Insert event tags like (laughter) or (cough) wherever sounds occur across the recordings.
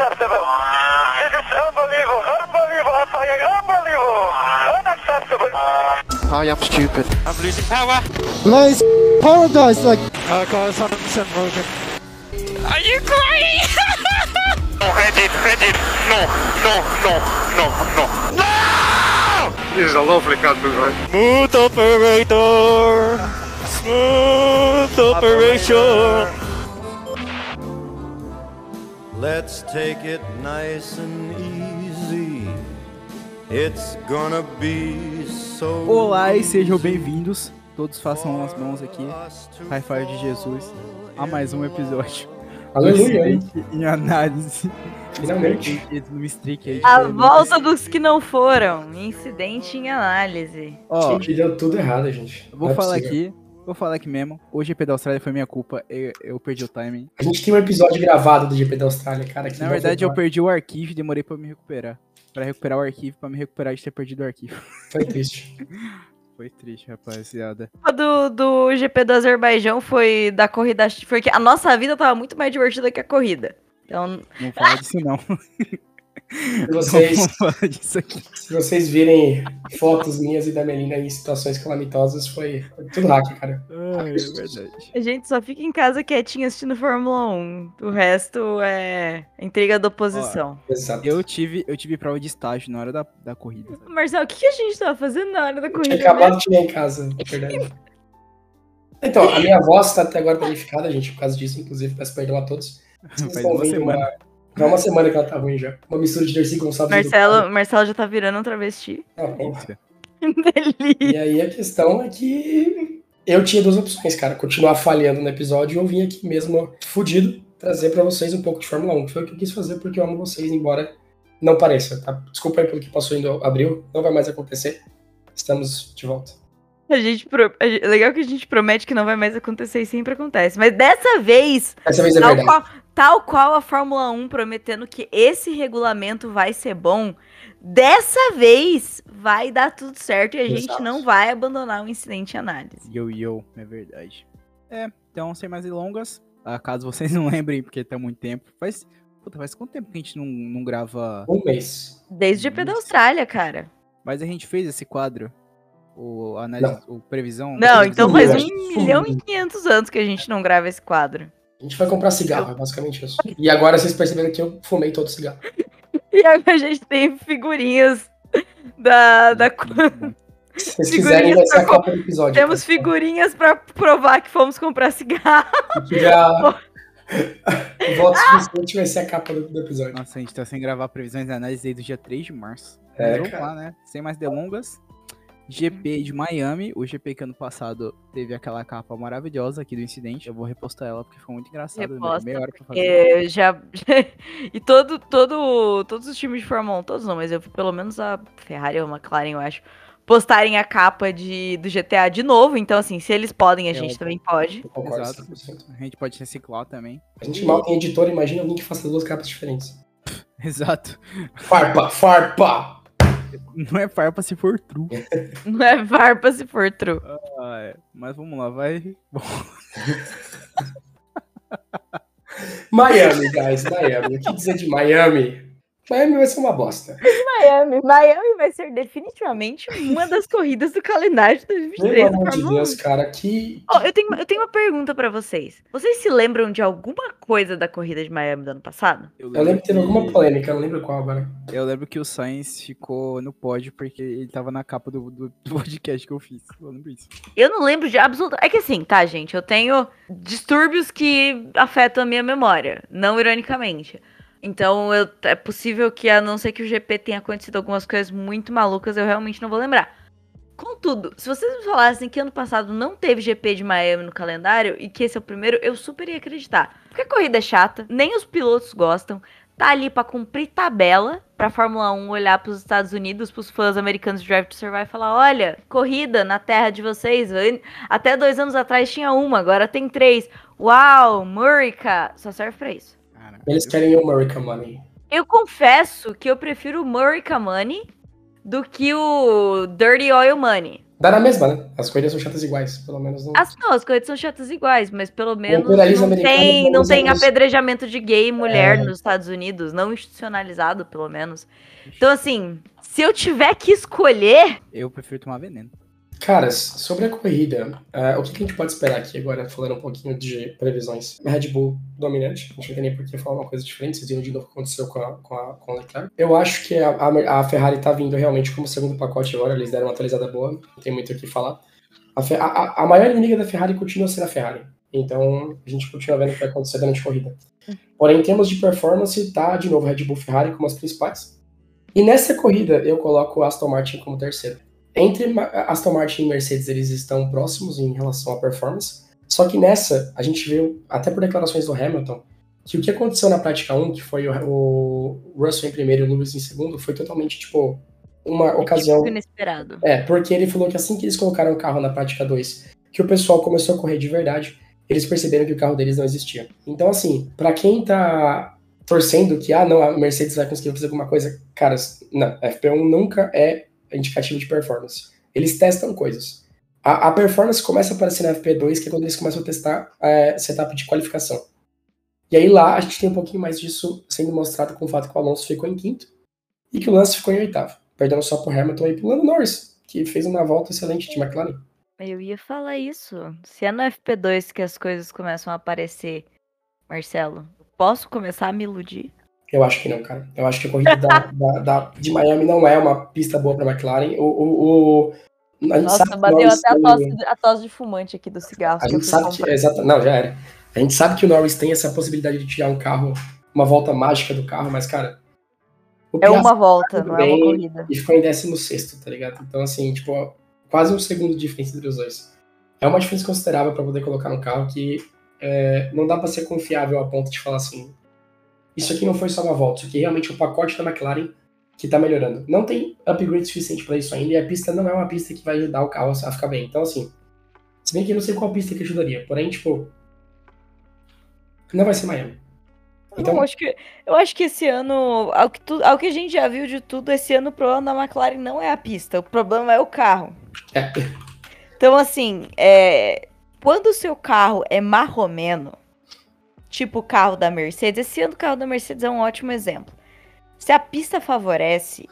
Unacceptable. This is unbelievable. Unbelievable. I'm saying unbelievable. Unacceptable. I am stupid. I'm losing power. Nice paradise, like Uh, guys, 100% broken. Are you crying? No, edit, edit. No, no, no, no, no. No! This is a lovely country, right? Smooth operator. Smooth operation. Let's take it nice and easy. It's gonna be so. Olá e sejam bem-vindos. Todos façam as mãos aqui. High five de Jesus. A mais um episódio. Aleluia, Em análise. Finalmente. A volta dos que não foram. Incidente em análise. Ó, Gente, deu tudo errado, gente. eu vou é falar possível. aqui. Vou falar aqui mesmo. O GP da Austrália foi minha culpa. Eu, eu perdi o timing. A gente tem um episódio gravado do GP da Austrália, cara. Que Na verdade, eu perdi o arquivo e demorei pra me recuperar. Pra recuperar o arquivo, pra me recuperar de ter perdido o arquivo. Foi triste. (laughs) Foi triste, rapaziada. A do, do GP do Azerbaijão foi da corrida. Porque a nossa vida tava muito mais divertida que a corrida. Então, Não fala disso, não. (laughs) Se vocês, disso aqui. se vocês virem fotos minhas e da Melina em situações calamitosas, foi, foi tudo hack, cara. Ai, é verdade. a gente só fica em casa quietinho assistindo Fórmula 1. O resto é intriga da oposição. Exato. Eu tive, eu tive prova de estágio na hora da, da corrida. Marcelo, o que, que a gente tava fazendo na hora da Eu corrida? tinha acabado de chegar em casa, é verdade. Então, a minha voz tá até agora danificada, gente, por causa disso, inclusive, peço perdão a todos. Vocês estão vendo uma... Já é uma semana que ela tá ruim já. Uma mistura de Dercy Gonçalves e Marcelo, Marcelo já tá virando um travesti. Ah, porra. Isso. Delícia. E aí a questão é que eu tinha duas opções, cara. Continuar falhando no episódio ou vim aqui mesmo fudido trazer pra vocês um pouco de Fórmula 1. que Foi o que eu quis fazer porque eu amo vocês, embora não pareça, tá? Desculpa aí pelo que passou em abril, não vai mais acontecer. Estamos de volta. A gente pro... a gente- Legal que a gente promete que não vai mais acontecer e sempre acontece. Mas dessa vez, Dessa vez é tal verdade. qual, tal qual a Fórmula 1 prometendo que esse regulamento vai ser bom, dessa vez vai dar tudo certo e a gente Exato. não vai abandonar o incidente análise. Yo, yo, é verdade. É, então, sem mais delongas, ah, caso vocês (laughs) não lembrem, porque tá muito tempo, faz. Puta, faz quanto tempo que a gente não, não grava. Um mês. Desde o GP da. Austrália, cara. Mas a gente fez esse quadro? O análise, o previsão? Não, então faz um milhão e quinhentos anos que a gente não grava esse quadro. A gente vai comprar cigarro, é basicamente isso. E agora vocês perceberam que eu fumei todo o cigarro. (laughs) E agora a gente tem figurinhas da, da. Se vocês quiserem, vai ser a capa do episódio. Temos tá? figurinhas pra provar que fomos comprar cigarro. Já... (laughs) O voto suficiente vai ser a capa do, do episódio. Nossa, a gente tá sem gravar previsões e análise desde o dia 3 de março. É, Mas vamos cara. lá, né? Sem mais delongas. GP de Miami, o GP que ano passado teve aquela capa maravilhosa aqui do incidente. Eu vou repostar ela porque foi muito engraçado. demorei Reposta, meia hora pra fazer. É, já, (laughs) e todo, todo, todos os times de Fórmula 1, todos não, mas eu vi pelo menos a Ferrari ou a McLaren, eu acho, postarem a capa de, do GTA de novo. Então, assim, se eles podem, a É, gente eu- também pode. Concordo Exato. 100%. A gente pode reciclar também. A gente mal tem editor, imagina alguém que faça duas capas diferentes. (laughs) Exato. Farpa, farpa! Não é farpa se for true. (laughs) Não é farpa se for true. Ah, é. Mas vamos lá, vai. (laughs) Miami, guys, Miami. O que dizer de Miami? Miami vai ser uma bosta. Miami, Miami vai ser definitivamente uma das corridas do calendário de Pelo 2023 do amor de Fórmula 1. Deus, cara, que. Ó, eu, tenho, eu tenho uma pergunta pra vocês. Vocês se lembram de alguma coisa da corrida de Miami do ano passado? Eu lembro que teve alguma polêmica, eu não lembro qual agora. Eu lembro que o Sainz ficou no pódio porque ele tava na capa do, do do podcast que eu fiz. Eu lembro isso. Eu não lembro de absolutamente. É que assim, tá, gente? Eu tenho distúrbios que afetam a minha memória, não ironicamente. Então, eu- é possível que, a não ser que o GP tenha acontecido algumas coisas muito malucas, eu realmente não vou lembrar. Contudo, se vocês me falassem que ano passado não teve GP de Miami no calendário e que esse é o primeiro, eu super ia acreditar. Porque a corrida é chata, nem os pilotos gostam, tá ali pra cumprir tabela, pra Fórmula 1 olhar pros Estados Unidos, pros fãs americanos de Drive to Survive e falar: olha, corrida na terra de vocês, até dois anos atrás tinha uma, agora tem três. Uau, Murica! Só serve pra isso. Cara, Eles eu- querem o America Money. Eu confesso que eu prefiro o Murica Money do que o Dirty Oil Money. Dá na mesma, né? As corridas são chatas iguais, pelo menos não. As, não, as corridas são chatas iguais, mas pelo menos não tem, não tem apedrejamento de gay e mulher É. nos Estados Unidos, não institucionalizado, pelo menos. Então, assim, se eu tiver que escolher, Eu prefiro tomar veneno. Caras, sobre a corrida, ah, o que, que a gente pode esperar aqui agora, falando um pouquinho de previsões? Red Bull dominante, a gente não tem nem por que falar uma coisa diferente, vocês viram de novo o que aconteceu com a, com a, com Leclerc. Eu acho que a, a, Ferrari tá vindo realmente como segundo pacote agora, eles deram uma atualizada boa, não tem muito o que falar. A, a, a- maior inimiga da Ferrari continua sendo a Ferrari, então a gente continua vendo o que vai acontecer durante a corrida. Porém, em termos de performance, tá de novo Red Bull Ferrari como as principais. E nessa corrida eu coloco o Aston Martin como terceiro. Entre Aston Martin e Mercedes, eles estão próximos em relação à performance. Só que nessa, a gente viu, até por declarações do Hamilton, que o que aconteceu na prática 1, que foi o, Russell em primeiro e o Lewis em segundo, foi totalmente, tipo, uma ocasião. tipo, inesperado. É, porque ele falou que assim que eles colocaram o carro na prática 2, que o pessoal começou a correr de verdade, eles perceberam que o carro deles não existia. Então, assim, pra quem tá torcendo que, ah, não, a Mercedes vai conseguir fazer alguma coisa, caras, não, FP1 nunca é indicativo de performance. Eles testam coisas. A, a performance começa a aparecer na FP2, que é quando eles começam a testar é, setup de qualificação. E aí lá a gente tem um pouquinho mais disso sendo mostrado com o fato que o Alonso ficou em quinto e que o Lance ficou em oitavo, perdendo só pro Hamilton e pro Lando Norris, que fez uma volta excelente de McLaren. Eu ia falar isso. Se é no FP2 que as coisas começam a aparecer, Marcelo, posso começar a me iludir? Eu acho que não, cara. Eu acho que a corrida da, (laughs) da- da- de Miami não é uma pista boa pra McLaren. O, o, o- a gente Nossa, sabe bateu até a tem- tosse, a tosse de fumante aqui do cigarro. A gente sabe que. Exato, não, já era. A gente sabe que o Norris tem essa possibilidade de tirar um carro, uma volta mágica do carro, mas, cara. É uma volta, tudo não é uma corrida. E ficou em 16, tá ligado? Então, assim, tipo, quase um segundo de diferença entre os dois. É uma diferença considerável pra poder colocar no carro que é, não dá pra ser confiável a ponto de falar assim. Isso aqui não foi só uma volta, isso aqui realmente é o pacote da McLaren que tá melhorando. Não tem upgrade suficiente pra isso ainda e a pista não é uma pista que vai ajudar o carro a ficar bem. Então, assim, se bem que eu não sei qual pista que ajudaria, porém, tipo, não vai ser Miami. Então, eu, acho que, eu acho que esse ano, ao que, tu- ao que a gente já viu de tudo, esse ano o problema da McLaren não é a pista, o problema é o carro. é, Então, assim, é, quando o seu carro é marromeno, tipo o carro da Mercedes, esse ano o carro da Mercedes é um ótimo exemplo. Se a pista favorece,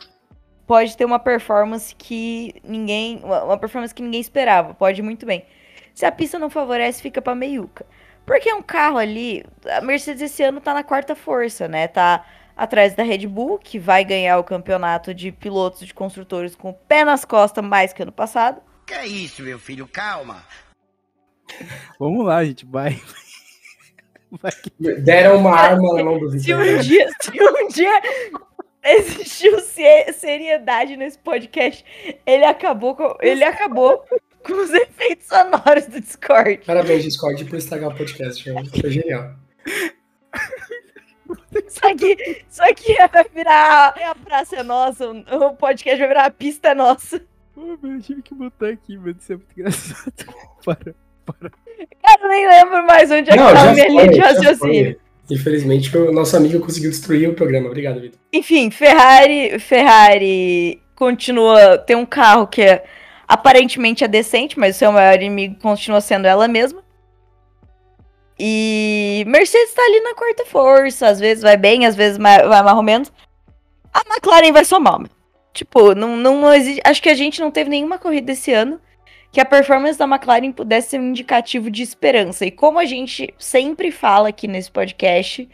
pode ter uma performance que ninguém, uma performance que ninguém esperava, pode ir muito bem. Se a pista não favorece, fica pra meiuca. Porque é um carro ali, a Mercedes esse ano tá na quarta força, né? Tá atrás da Red Bull, que vai ganhar o campeonato de pilotos de construtores com o pé nas costas mais que ano passado. Que é isso, meu filho? Calma. Vamos lá, gente, vai. Deram uma arma na mão do Se Vitor. um dia, se um dia existiu se- seriedade nesse podcast, ele acabou com, ele acabou com os efeitos sonoros do Discord. Parabéns, Discord, por estragar o podcast. Foi genial. Isso aqui, isso aqui vai virar a praça é nossa, o podcast vai virar a pista é nossa. Pô, meu, eu tive que botar aqui, mano. Isso é muito engraçado. (laughs) Para. Cara, eu nem lembro mais onde é que tá a minha linha de raciocínio. Infelizmente, o nosso amigo conseguiu destruir o programa. Obrigado, Vitor. Enfim, Ferrari, Ferrari continua. Tem um carro que é, aparentemente é decente, mas o seu maior inimigo continua sendo ela mesma. E Mercedes tá ali na quarta força, às vezes vai bem, às vezes vai mais ou menos. A McLaren vai só mal. Tipo, não, não, não existe. Acho que a gente não teve nenhuma corrida esse ano que a performance da McLaren pudesse ser um indicativo de esperança. E como a gente sempre fala aqui nesse podcast,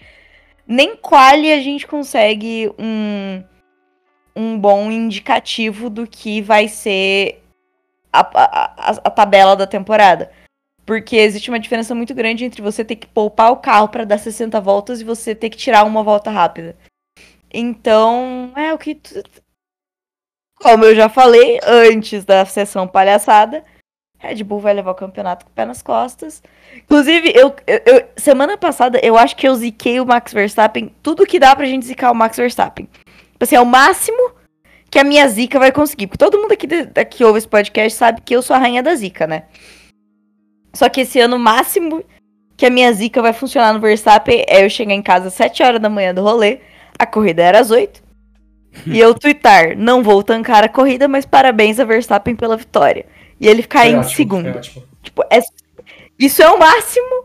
nem quali a gente consegue um, um bom indicativo do que vai ser a, a, a- tabela da temporada. Porque existe uma diferença muito grande entre você ter que poupar o carro para dar 60 voltas e você ter que tirar uma volta rápida. Então, é o que. Como eu já falei antes da sessão palhaçada, Red Bull vai levar o campeonato com o pé nas costas. Inclusive, eu, eu- eu- semana passada, eu acho que eu ziquei o Max Verstappen. Tudo que dá pra gente zicar o Max Verstappen. Tipo assim, é o máximo que a minha zica vai conseguir. Porque todo mundo aqui que ouve esse podcast sabe que eu sou a rainha da zica, né? Só que esse ano, o máximo que a minha zica vai funcionar no Verstappen é eu chegar em casa às 7 horas da manhã do rolê. A corrida era às 8. E eu twittar, não vou tancar a corrida, mas parabéns a Verstappen pela vitória. e ele ficar Foi em ótimo, segundo. Tipo, é- isso é o máximo,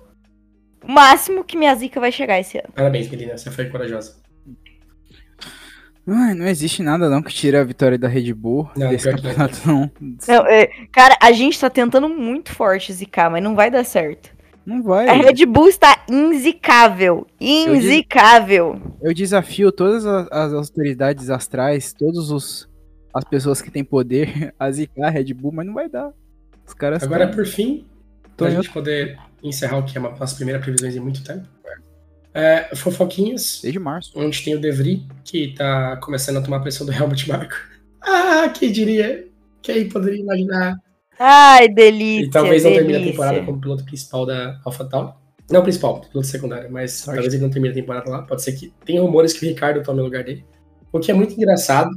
o máximo que minha zica vai chegar esse ano. Parabéns, menina. Você foi corajosa. Ai, não existe nada não que tire a vitória da Red Bull Não, desse campeonato, não. Não, é, cara, a gente tá tentando muito forte zicar, mas não vai dar certo. Não vai. A Red Bull está inzicável. Inzicável. Eu desafio todas a- as autoridades astrais, todas os, as pessoas que têm poder (laughs) a zicar a Red Bull, mas não vai dar. Os caras Agora, por fim, pra em gente poder encerrar o que é uma das primeiras previsões em muito tempo. É, fofoquinhas, desde março. onde tem o De Vries, que tá começando a tomar pressão do Helmut Marko. (laughs) Ah, quem diria? Quem poderia imaginar? Ai, delícia. E talvez não termine a temporada como piloto principal da AlphaTauri. Não principal, piloto secundário, mas Sorte. talvez ele não termine a temporada lá. Pode ser que tem rumores que o Ricardo tome o lugar dele. O que é muito engraçado.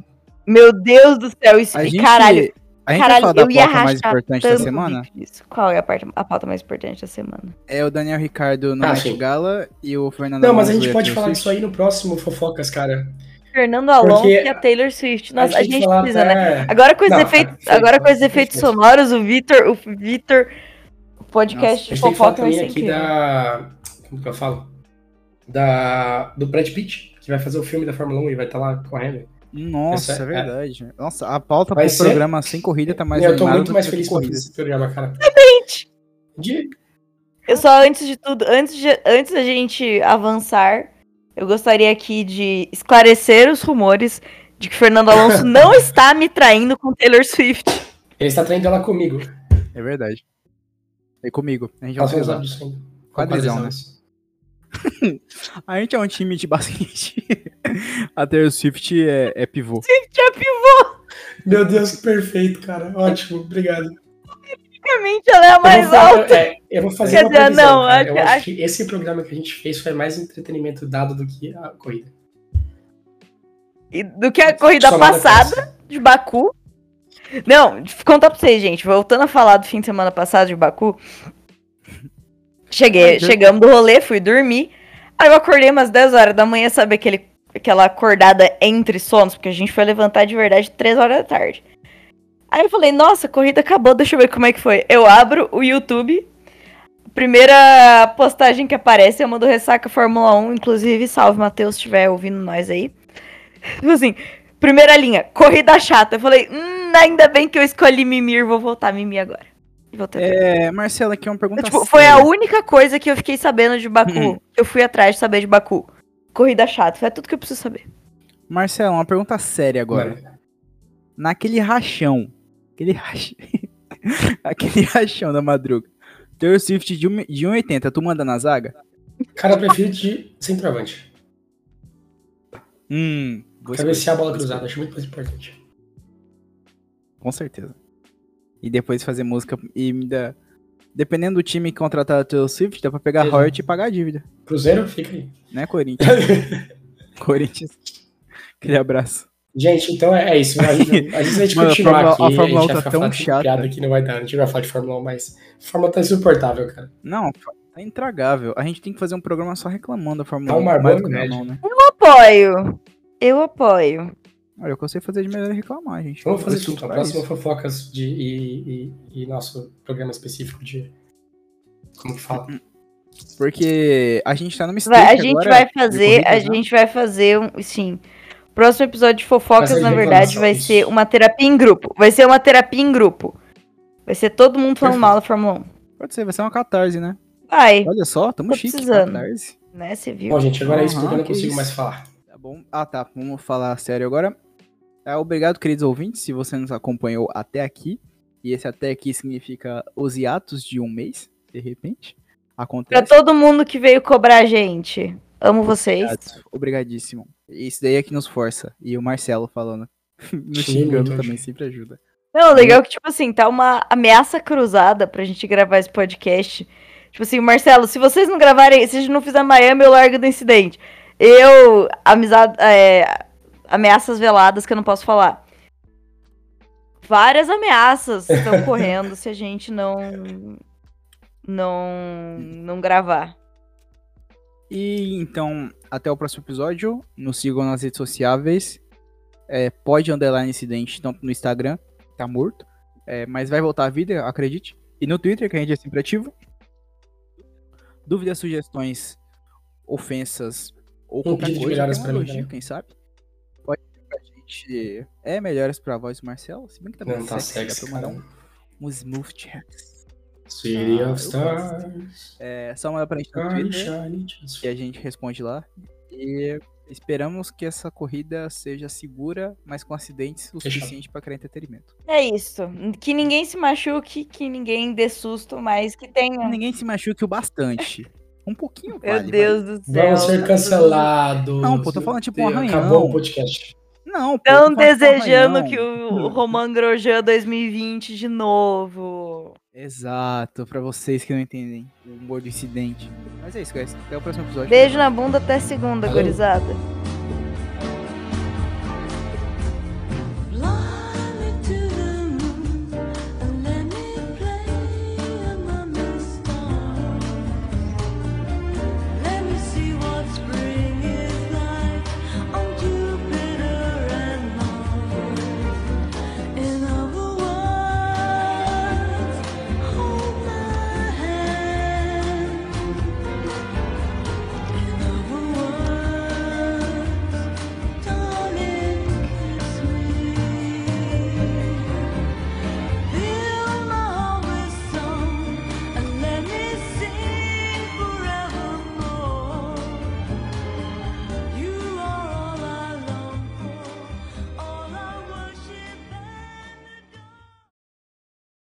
Meu Deus do céu, isso. A gente, Caralho, a gente caralho, vai falar da pauta mais importante da semana? disso. Qual é a, parte, a pauta mais importante da semana? É o Daniel Ricardo no Ah. Gala e o Fernando Não, mas a gente pode falar disso aí no próximo Fofocas, cara. Fernando Alonso Porque e a Taylor Swift. Nossa, a gente precisa, né? até- Agora com os Não, efeitos, agora com os efeitos sonoros, o Vitor, o Vitor, o podcast que falar fofoca vai ser aqui incrível. da. Como que eu falo? Da, do Brad Pitt, que vai fazer o filme da Fórmula 1 e vai estar lá correndo. Nossa, é é- verdade. Nossa, a pauta Vai pro ser- programa sem corrida tá mais eu tô muito mais feliz com esse programa, cara. De... Eu só, antes de tudo, antes, de, antes da gente avançar, eu gostaria aqui de esclarecer os rumores de que Fernando Alonso não (laughs) está me traindo com Taylor Swift. Ele está traindo ela comigo. É verdade. É comigo. A gente é um ainda. Quadrizão, né? (laughs) A gente é um time de basquete. (laughs) A Taylor Swift é, é pivô. Já pivô, Meu Deus, que perfeito, cara. Ótimo, obrigado. Basicamente, ela é a Eu mais vou, fa- alta. é, eu vou fazer Quer uma dizer, previsão, não, cara. Eu acho- acho que esse programa que a gente fez foi mais entretenimento dado do que a corrida. E do que a corrida Somada passada de Baku. Não, eu contar pra vocês, gente. Voltando a falar do fim de semana passado de Baku. Cheguei, chegamos do rolê, fui dormir. Aí eu acordei umas 10 horas da manhã, sabe aquele, aquela acordada entre sonos? Porque a gente foi levantar de verdade 3 horas da tarde. Aí eu falei, nossa, a corrida acabou, deixa eu ver como é que foi. Eu abro o YouTube. Primeira postagem que aparece é uma do Ressaca Fórmula 1. Inclusive, salve, Matheus, se estiver ouvindo nós aí. Tipo assim, primeira linha, corrida chata. Eu falei, hum, ainda bem que eu escolhi mimir, vou voltar a mimir agora. É, Marcela, aqui é uma pergunta Tipo, foi a única coisa que eu fiquei sabendo de Baku. Uhum. Eu fui atrás de saber de Baku. Corrida chata, foi tudo que eu preciso saber. Marcela, uma pergunta séria agora. Naquele rachão. Aquele rachão. (laughs) aquele rachão da madruga. Taylor Swift de, um- de 1,80, tu manda na zaga? Cara, eu prefiro de centroavante. Hum, Cabecear a bola cruzada, acho muito mais importante. Com certeza. E depois fazer música e me dá. Dependendo do time que contratar a Taylor Swift, dá pra pegar Exato. royalty e pagar a dívida. Cruzeiro, fica aí. Né, Corinthians? (laughs) Corinthians. Aquele abraço. Gente, então é, é isso. A gente, a gente vai (laughs) Mano, a continuar Fórmula- aqui. a Fórmula gente 1 vai tá tão chata. piada que não vai dar. A gente vai falar de Fórmula 1, mas a Fórmula tá insuportável, cara. Não, tá intragável. A gente tem que fazer um programa só reclamando da Fórmula Tá um 1. Marlboro mais do que Med. não, né? Apoio. Eu apoio. Olha, o que eu sei fazer de melhor é reclamar, gente. Vamos Eu fazer pra Próximo isso. fofocas de, e, e, e nosso programa específico de. Como que fala? Porque a gente tá numa Vai- a gente agora vai fazer, a né? gente vai fazer um, sim. Próximo episódio de fofocas, na de verdade, vai isso. ser uma terapia em grupo. Vai ser uma terapia em grupo. Vai ser todo mundo falando Perfeito. mal da Fórmula 1. Pode ser, vai ser uma catarse, né? Vai, Olha só, tamo Tô chique. precisando. Catarse. né? Você viu? Bom, gente, agora é isso porque eu não consigo isso. mais falar. Tá bom. Ah, tá. Vamos falar sério agora. É, obrigado, queridos ouvintes, se você nos acompanhou até aqui. E esse até aqui significa os hiatos de um mês, de repente. Pra Acontece. todo mundo que veio cobrar a gente. Amo vocês. Obrigado. Obrigadíssimo. Isso daí é que nos força. E o Marcelo falando. (laughs) Me Sim, xingando muito também sempre ajuda. Não, legal que, tipo assim, tá uma ameaça cruzada pra gente gravar esse podcast. Tipo assim, Marcelo, se vocês não gravarem, se a gente não fizer Miami, eu largo do incidente. Eu, amizade, é, ameaças veladas que eu não posso falar. Várias ameaças (laughs) estão correndo se a gente não não não gravar. E então, até o próximo episódio. Nos sigam nas redes sociáveis. É, pode underline incidente, tanto no Instagram, tá morto. É, mas vai voltar à vida, acredite. E no Twitter, que a gente é sempre ativo. Dúvidas, sugestões, ofensas ou qualquer coisa, melhoras um pra mim elogio, também. quem sabe. Pode ser pra gente. É melhores pra voz do Marcelo. Se bem que tá Não muito tá sexy, dá sexy, pra mandar cara. um, um smooth checks. City Ah, of Stars. É só mandar pra gente no Twitter que a gente responde lá. E esperamos que essa corrida seja segura, mas com acidentes o suficiente pra criar entretenimento. É isso. Que ninguém se machuque, que ninguém dê susto, mas que tenha. Ninguém se machuque o bastante. (laughs) Um pouquinho Meu vale, Deus do céu. Vamos ser cancelados. Não, pô, tô falando tipo um Acabou arranhão. o podcast. vai. Não, pô, Estão tipo desejando arranhão. que o, o Roman Grosjean 2020 de novo. Exato, pra vocês que não entendem o humor do incidente. Mas é isso, guys. Até o próximo episódio. Beijo na bunda até segunda, Valeu. gorizada.